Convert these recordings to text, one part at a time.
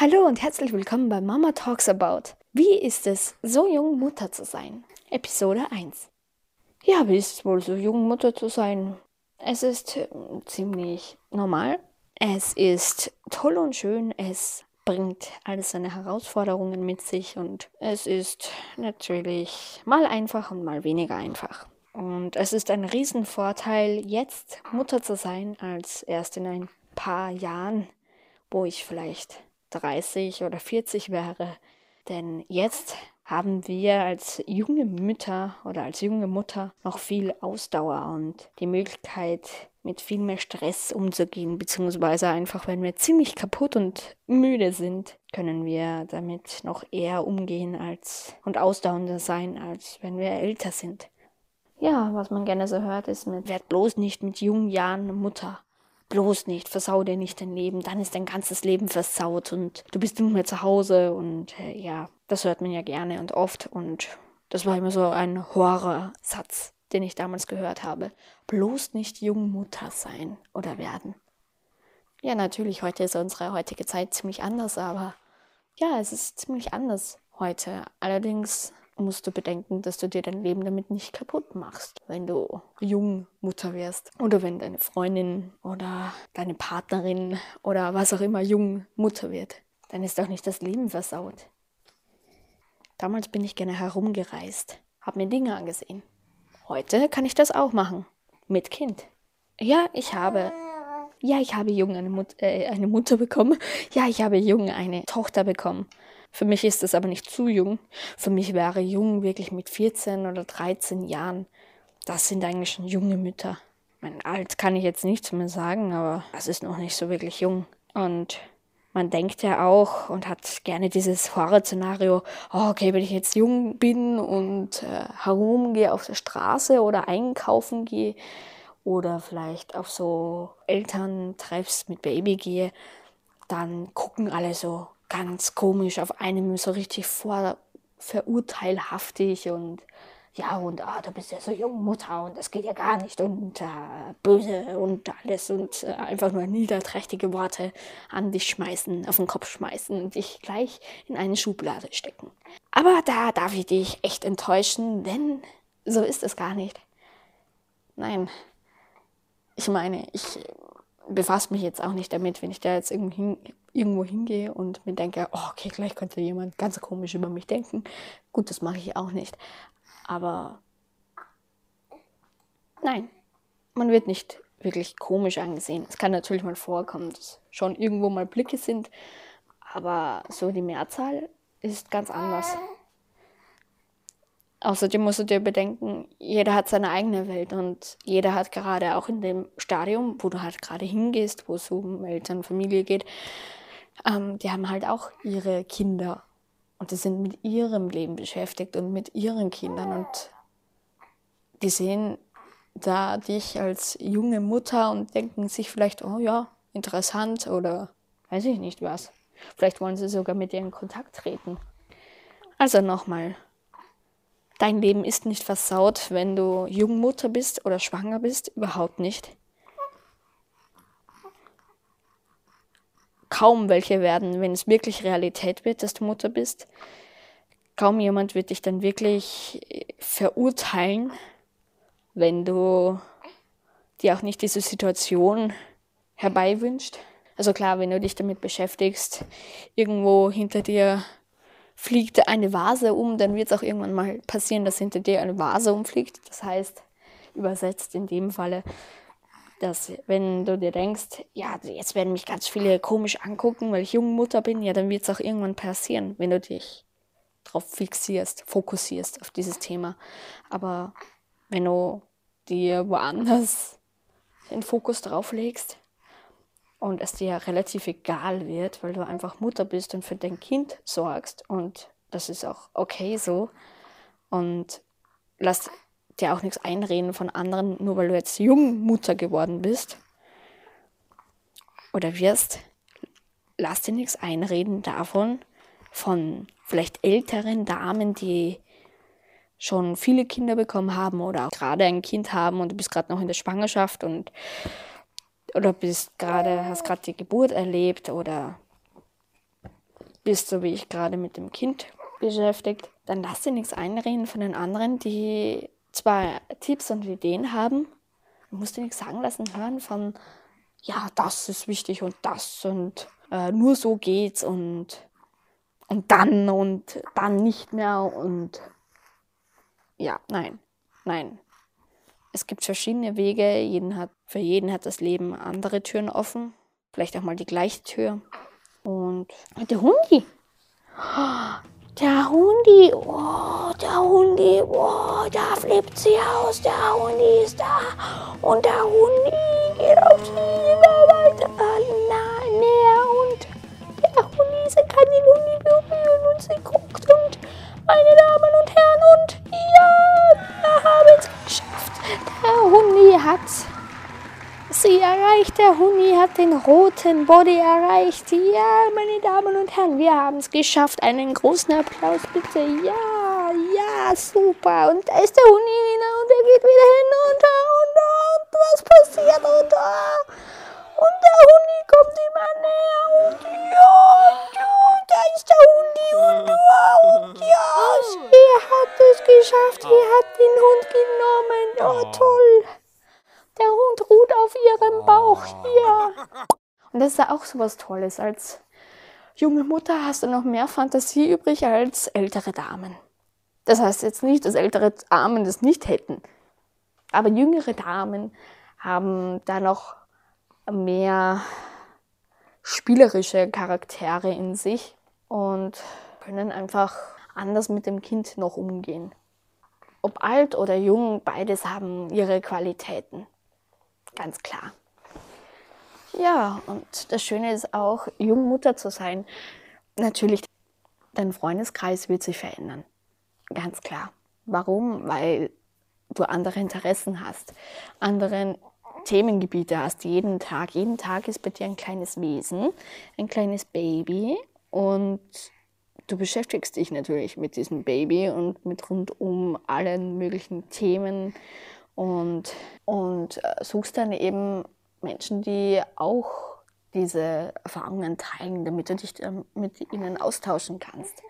Hallo und herzlich willkommen bei Mama Talks About. Wie ist es, so jung Mutter zu sein? Episode 1. Ja, wie ist es wohl, so jung Mutter zu sein? Es ist äh, ziemlich normal. Es ist toll und schön. Es bringt alles seine Herausforderungen mit sich und es ist natürlich mal einfach und mal weniger einfach. Und es ist ein Riesenvorteil, jetzt Mutter zu sein, als erst in ein paar Jahren, wo ich vielleicht 30 oder 40 wäre. Denn jetzt haben wir als junge Mütter oder als junge Mutter noch viel Ausdauer und die Möglichkeit, mit viel mehr Stress umzugehen, beziehungsweise einfach, wenn wir ziemlich kaputt und müde sind, können wir damit noch eher umgehen als und ausdauernder sein, als wenn wir älter sind. Ja, was man gerne so hört, ist, man wird bloß nicht mit jungen Jahren Mutter bloß nicht, versau dir nicht dein Leben, dann ist dein ganzes Leben versaut und du bist nicht mehr zu Hause und äh, ja, das hört man ja gerne und oft und das war immer so ein Horrorsatz, den ich damals gehört habe. Bloß nicht Jungmutter sein oder werden. Ja, natürlich, heute ist unsere heutige Zeit ziemlich anders, aber ja, es ist ziemlich anders heute. Allerdings musst du bedenken, dass du dir dein Leben damit nicht kaputt machst, wenn du jung Mutter wirst oder wenn deine Freundin oder deine Partnerin oder was auch immer jung Mutter wird. Dann ist auch nicht das Leben versaut. Damals bin ich gerne herumgereist, habe mir Dinge angesehen. Heute kann ich das auch machen. Mit Kind. Ja, ich habe. Ja, ich habe jung eine, Mut äh, eine Mutter bekommen. Ja, ich habe jung eine Tochter bekommen. Für mich ist das aber nicht zu jung. Für mich wäre jung wirklich mit 14 oder 13 Jahren. Das sind eigentlich schon junge Mütter. Mein alt kann ich jetzt nichts mehr sagen, aber das ist noch nicht so wirklich jung. Und man denkt ja auch und hat gerne dieses Horrorszenario, oh, okay, wenn ich jetzt jung bin und äh, herumgehe auf der Straße oder einkaufen gehe oder vielleicht auf so Elterntreffs mit Baby gehe, dann gucken alle so, ganz komisch auf einem so richtig vor verurteilhaftig und ja und ah, du bist ja so jung Mutter und das geht ja gar nicht und äh, böse und alles und äh, einfach nur niederträchtige Worte an dich schmeißen, auf den Kopf schmeißen und dich gleich in eine Schublade stecken. Aber da darf ich dich echt enttäuschen, denn so ist es gar nicht. Nein, ich meine, ich befasse mich jetzt auch nicht damit, wenn ich da jetzt irgendwo hingehe und mir denke, oh, okay, gleich könnte jemand ganz komisch über mich denken. Gut, das mache ich auch nicht. Aber nein, man wird nicht wirklich komisch angesehen. Es kann natürlich mal vorkommen, dass schon irgendwo mal Blicke sind, aber so die Mehrzahl ist ganz anders. Außerdem musst du dir bedenken, jeder hat seine eigene Welt und jeder hat gerade auch in dem Stadium, wo du halt gerade hingehst, wo es um Eltern, Familie geht, ähm, die haben halt auch ihre Kinder und die sind mit ihrem Leben beschäftigt und mit ihren Kindern und die sehen da dich als junge Mutter und denken sich vielleicht, oh ja, interessant oder weiß ich nicht was. Vielleicht wollen sie sogar mit dir in Kontakt treten. Also nochmal, Dein Leben ist nicht versaut, wenn du Jungmutter bist oder schwanger bist, überhaupt nicht. Kaum welche werden, wenn es wirklich Realität wird, dass du Mutter bist. Kaum jemand wird dich dann wirklich verurteilen, wenn du dir auch nicht diese Situation herbeiwünscht. Also klar, wenn du dich damit beschäftigst, irgendwo hinter dir fliegt eine Vase um, dann wird es auch irgendwann mal passieren, dass hinter dir eine Vase umfliegt. Das heißt, übersetzt in dem Falle, dass wenn du dir denkst, ja, jetzt werden mich ganz viele komisch angucken, weil ich junge Mutter bin, ja, dann wird es auch irgendwann passieren, wenn du dich darauf fixierst, fokussierst auf dieses Thema. Aber wenn du dir woanders den Fokus drauf legst, und es dir relativ egal wird, weil du einfach Mutter bist und für dein Kind sorgst. Und das ist auch okay so. Und lass dir auch nichts einreden von anderen, nur weil du jetzt Jungmutter geworden bist oder wirst, lass dir nichts einreden davon von vielleicht älteren Damen, die schon viele Kinder bekommen haben oder gerade ein Kind haben und du bist gerade noch in der Schwangerschaft und oder bist gerade, hast gerade die Geburt erlebt oder bist so wie ich gerade mit dem Kind beschäftigt, dann lass dir nichts einreden von den anderen, die zwar Tipps und Ideen haben, du musst dir nichts sagen lassen hören von, ja, das ist wichtig und das und äh, nur so geht's und, und dann und dann nicht mehr und ja, nein, nein. Es gibt verschiedene Wege, jeden hat, für jeden hat das Leben andere Türen offen, vielleicht auch mal die gleiche Tür. Und der Hundi, der Hundi, oh, der Hundi, oh, da flippt sie aus, der Hundi ist da. Und der Hundi geht auf sie immer weiter nah, näher. Und der Hundi, sie kann den Hundi berühren und sie guckt. Und meine Damen und Herren, und hat Sie erreicht, der Huni hat den roten Body erreicht. Ja, meine Damen und Herren, wir haben es geschafft. Einen großen Applaus bitte. Ja, ja, super. Und da ist der Huni wieder und er geht wieder hinunter. Und, und was passiert? Und, und der Huni kommt immer näher. Und ja, ja, da ist der Huni. Und, und ja, sie hat es geschafft. Sie hat den Hund genommen. Oh, toll. Der Hund ruht auf ihrem Bauch hier. Und das ist ja auch so was Tolles. Als junge Mutter hast du noch mehr Fantasie übrig als ältere Damen. Das heißt jetzt nicht, dass ältere Damen das nicht hätten. Aber jüngere Damen haben da noch mehr spielerische Charaktere in sich und können einfach anders mit dem Kind noch umgehen. Ob alt oder jung, beides haben ihre Qualitäten. Ganz klar. Ja, und das Schöne ist auch, Jungmutter zu sein. Natürlich, dein Freundeskreis wird sich verändern. Ganz klar. Warum? Weil du andere Interessen hast, andere Themengebiete hast. Jeden Tag, jeden Tag ist bei dir ein kleines Wesen, ein kleines Baby und du beschäftigst dich natürlich mit diesem Baby und mit rundum allen möglichen Themen und, und äh, suchst dann eben Menschen, die auch diese Erfahrungen teilen, damit du dich mit ihnen austauschen kannst.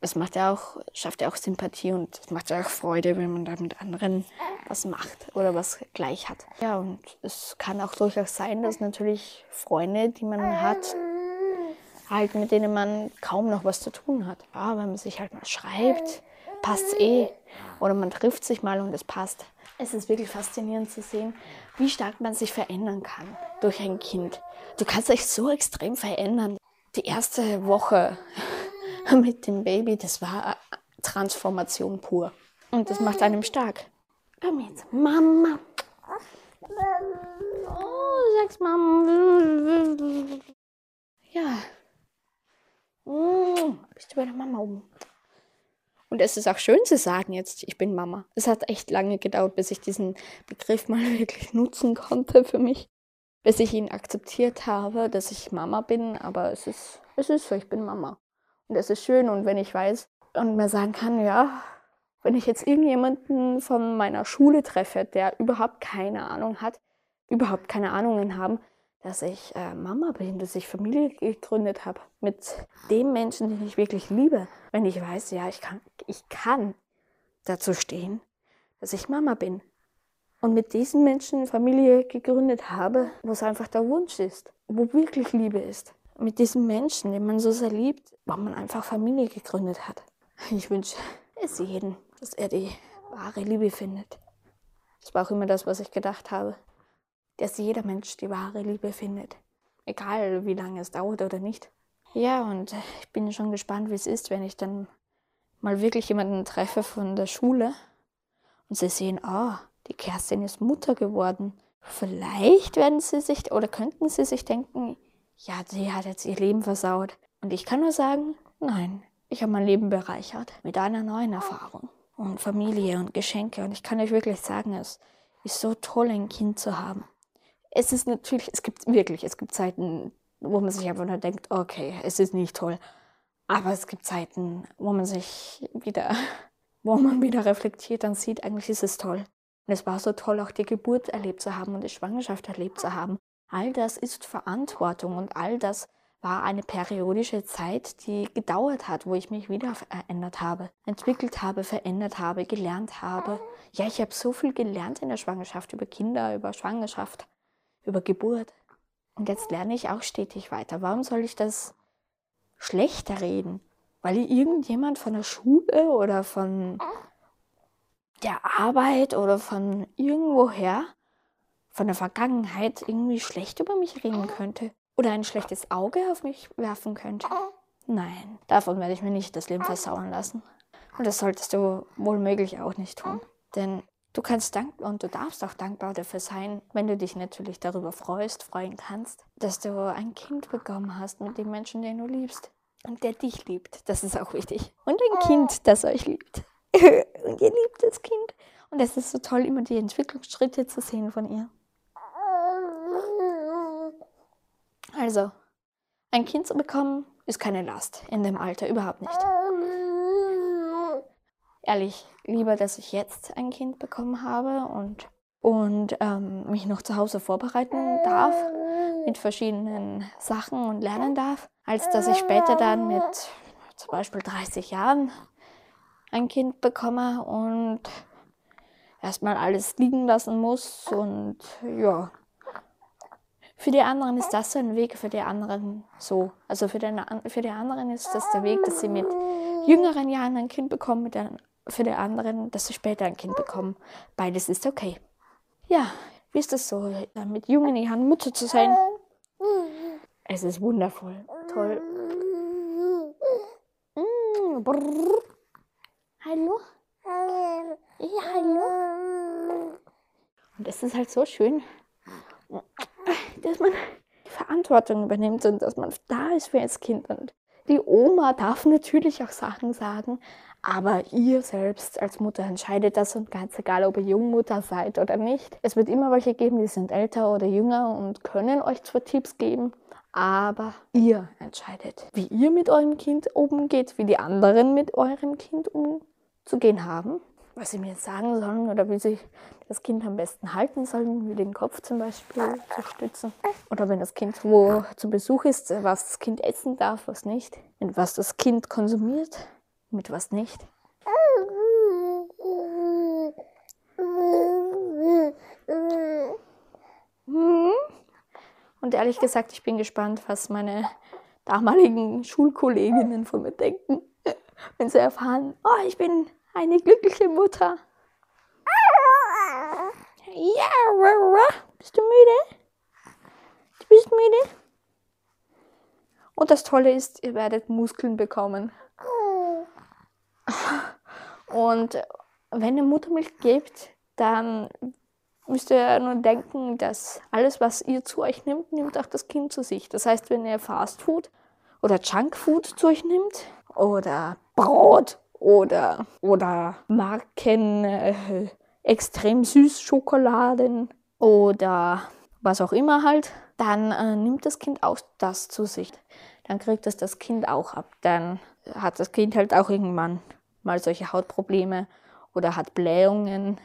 Es macht ja auch, schafft ja auch Sympathie und es macht ja auch Freude, wenn man da mit anderen was macht oder was gleich hat. Ja, und es kann auch durchaus sein, dass natürlich Freunde, die man hat, halt mit denen man kaum noch was zu tun hat. Ja, wenn man sich halt mal schreibt, passt es eh. Oder man trifft sich mal und es passt. Es ist wirklich faszinierend zu sehen, wie stark man sich verändern kann durch ein Kind. Du kannst dich so extrem verändern. Die erste Woche mit dem Baby, das war Transformation pur. Und das macht einem stark. Komm jetzt, Mama. Oh, sag's Mama. Ja. Bist du bei der Mama oben? Und es ist auch schön zu sagen jetzt, ich bin Mama. Es hat echt lange gedauert, bis ich diesen Begriff mal wirklich nutzen konnte für mich. Bis ich ihn akzeptiert habe, dass ich Mama bin. Aber es ist, es ist so, ich bin Mama. Und es ist schön. Und wenn ich weiß und mir sagen kann, ja, wenn ich jetzt irgendjemanden von meiner Schule treffe, der überhaupt keine Ahnung hat, überhaupt keine Ahnungen haben, dass ich äh, Mama bin, dass ich Familie gegründet habe mit dem Menschen, den ich wirklich liebe. Wenn ich weiß, ja, ich kann, ich kann dazu stehen, dass ich Mama bin. Und mit diesen Menschen Familie gegründet habe, wo es einfach der Wunsch ist, wo wirklich Liebe ist. Mit diesem Menschen, den man so sehr liebt, wo man einfach Familie gegründet hat. Ich wünsche es jedem, dass er die wahre Liebe findet. Das war auch immer das, was ich gedacht habe dass jeder Mensch die wahre Liebe findet. Egal wie lange es dauert oder nicht. Ja, und ich bin schon gespannt, wie es ist, wenn ich dann mal wirklich jemanden treffe von der Schule und sie sehen, oh, die Kerstin ist Mutter geworden. Vielleicht werden sie sich oder könnten sie sich denken, ja, sie hat jetzt ihr Leben versaut. Und ich kann nur sagen, nein, ich habe mein Leben bereichert mit einer neuen Erfahrung und Familie und Geschenke. Und ich kann euch wirklich sagen, es ist so toll, ein Kind zu haben es ist natürlich, es gibt wirklich, es gibt Zeiten, wo man sich einfach nur denkt, okay, es ist nicht toll. Aber es gibt Zeiten, wo man sich wieder, wo man wieder reflektiert und sieht, eigentlich ist es toll. Und es war so toll, auch die Geburt erlebt zu haben und die Schwangerschaft erlebt zu haben. All das ist Verantwortung und all das war eine periodische Zeit, die gedauert hat, wo ich mich wieder verändert habe, entwickelt habe, verändert habe, gelernt habe. Ja, ich habe so viel gelernt in der Schwangerschaft über Kinder, über Schwangerschaft, über Geburt. Und jetzt lerne ich auch stetig weiter. Warum soll ich das schlechter reden? Weil irgendjemand von der Schule oder von der Arbeit oder von irgendwoher, von der Vergangenheit irgendwie schlecht über mich reden könnte oder ein schlechtes Auge auf mich werfen könnte. Nein, davon werde ich mir nicht das Leben versauen lassen. Und das solltest du wohl möglich auch nicht tun. Denn du kannst dankbar und du darfst auch dankbar dafür sein, wenn du dich natürlich darüber freust, freuen kannst, dass du ein Kind bekommen hast mit dem Menschen, den du liebst. Und der dich liebt. Das ist auch wichtig. Und ein Kind, das euch liebt. und ihr liebt das Kind. Und es ist so toll, immer die Entwicklungsschritte zu sehen von ihr. Also, ein Kind zu bekommen, ist keine Last in dem Alter, überhaupt nicht. Ehrlich, lieber, dass ich jetzt ein Kind bekommen habe und, und ähm, mich noch zu Hause vorbereiten darf mit verschiedenen Sachen und lernen darf, als dass ich später dann mit zum Beispiel 30 Jahren ein Kind bekomme und erstmal alles liegen lassen muss und ja. Für die anderen ist das ein Weg, für die anderen so. Also für, den, für die anderen ist das der Weg, dass sie mit jüngeren Jahren ein Kind bekommen, mit der, für die anderen, dass sie später ein Kind bekommen. Beides ist okay. Ja, wie ist das so, mit jungen Jahren Mutter zu sein? Es ist wundervoll, toll. Mm, Hallo? Ja, hallo. Und es ist halt so schön, dass man die Verantwortung übernimmt und dass man da ist für das Kind. Und die Oma darf natürlich auch Sachen sagen, aber ihr selbst als Mutter entscheidet das und ganz egal, ob ihr Jungmutter seid oder nicht. Es wird immer welche geben, die sind älter oder jünger und können euch zwar Tipps geben, aber ihr entscheidet, wie ihr mit eurem Kind umgeht, wie die anderen mit eurem Kind umgehen zu gehen haben, was sie mir sagen sollen oder wie sie das Kind am besten halten sollen, wie den Kopf zum Beispiel zu stützen. Oder wenn das Kind wo zu Besuch ist, was das Kind essen darf, was nicht. Und was das Kind konsumiert, mit was nicht. Und ehrlich gesagt, ich bin gespannt, was meine damaligen Schulkolleginnen von mir denken, wenn sie erfahren, oh, ich bin eine glückliche Mutter. Ja, bist du müde? Du bist müde? Und das Tolle ist, ihr werdet Muskeln bekommen. Und wenn ihr Muttermilch gebt, dann müsst ihr nur denken, dass alles, was ihr zu euch nimmt, nimmt auch das Kind zu sich. Das heißt, wenn ihr Fastfood oder Junkfood zu euch nimmt oder Brot oder, oder Marken, äh, extrem süß Schokoladen oder was auch immer halt, dann äh, nimmt das Kind auch das zu sich. Dann kriegt es das Kind auch ab. Dann hat das Kind halt auch irgendwann mal solche Hautprobleme oder hat Blähungen.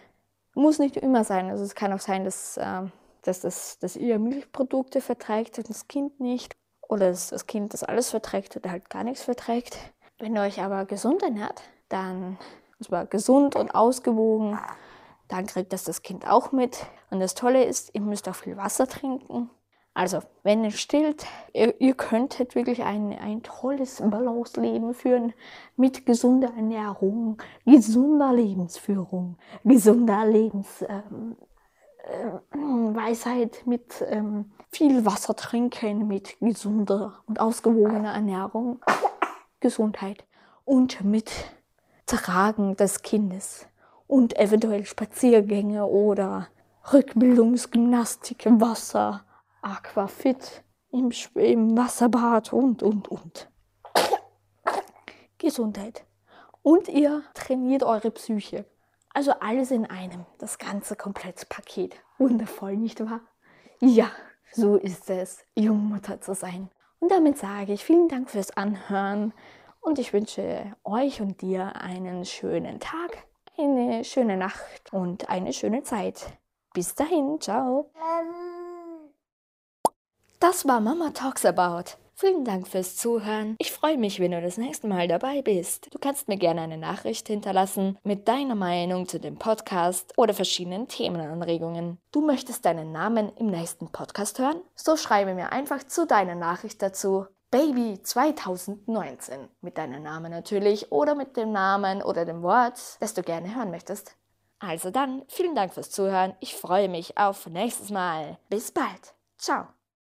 Muss nicht immer sein. Also es kann auch sein, dass, äh, dass, das, dass ihr Milchprodukte verträgt und das Kind nicht. Oder dass das Kind das alles verträgt oder halt gar nichts verträgt. Wenn ihr euch aber gesund ernährt, dann, und zwar gesund und ausgewogen, dann kriegt das das Kind auch mit. Und das Tolle ist, ihr müsst auch viel Wasser trinken. Also, wenn ihr stillt, ihr, ihr könntet wirklich ein, ein tolles Balance-Leben führen mit gesunder Ernährung, gesunder Lebensführung, gesunder Lebensweisheit, ähm, äh, mit ähm, viel Wasser trinken, mit gesunder und ausgewogener Ernährung. Gesundheit und mit Tragen des Kindes und eventuell Spaziergänge oder Rückbildungsgymnastik Wasser, Aquafit im, im Wasserbad und, und, und. Gesundheit. Und ihr trainiert eure Psyche. Also alles in einem, das ganze komplette Paket. Wundervoll, nicht wahr? Ja, so ist es, Jungmutter zu sein. Und damit sage ich vielen Dank fürs Anhören und ich wünsche euch und dir einen schönen Tag, eine schöne Nacht und eine schöne Zeit. Bis dahin, ciao. Das war Mama Talks About. Vielen Dank fürs Zuhören. Ich freue mich, wenn du das nächste Mal dabei bist. Du kannst mir gerne eine Nachricht hinterlassen mit deiner Meinung zu dem Podcast oder verschiedenen Themenanregungen. Du möchtest deinen Namen im nächsten Podcast hören? So schreibe mir einfach zu deiner Nachricht dazu. Baby 2019 mit deinem Namen natürlich oder mit dem Namen oder dem Wort, das du gerne hören möchtest. Also dann, vielen Dank fürs Zuhören. Ich freue mich auf nächstes Mal. Bis bald. Ciao.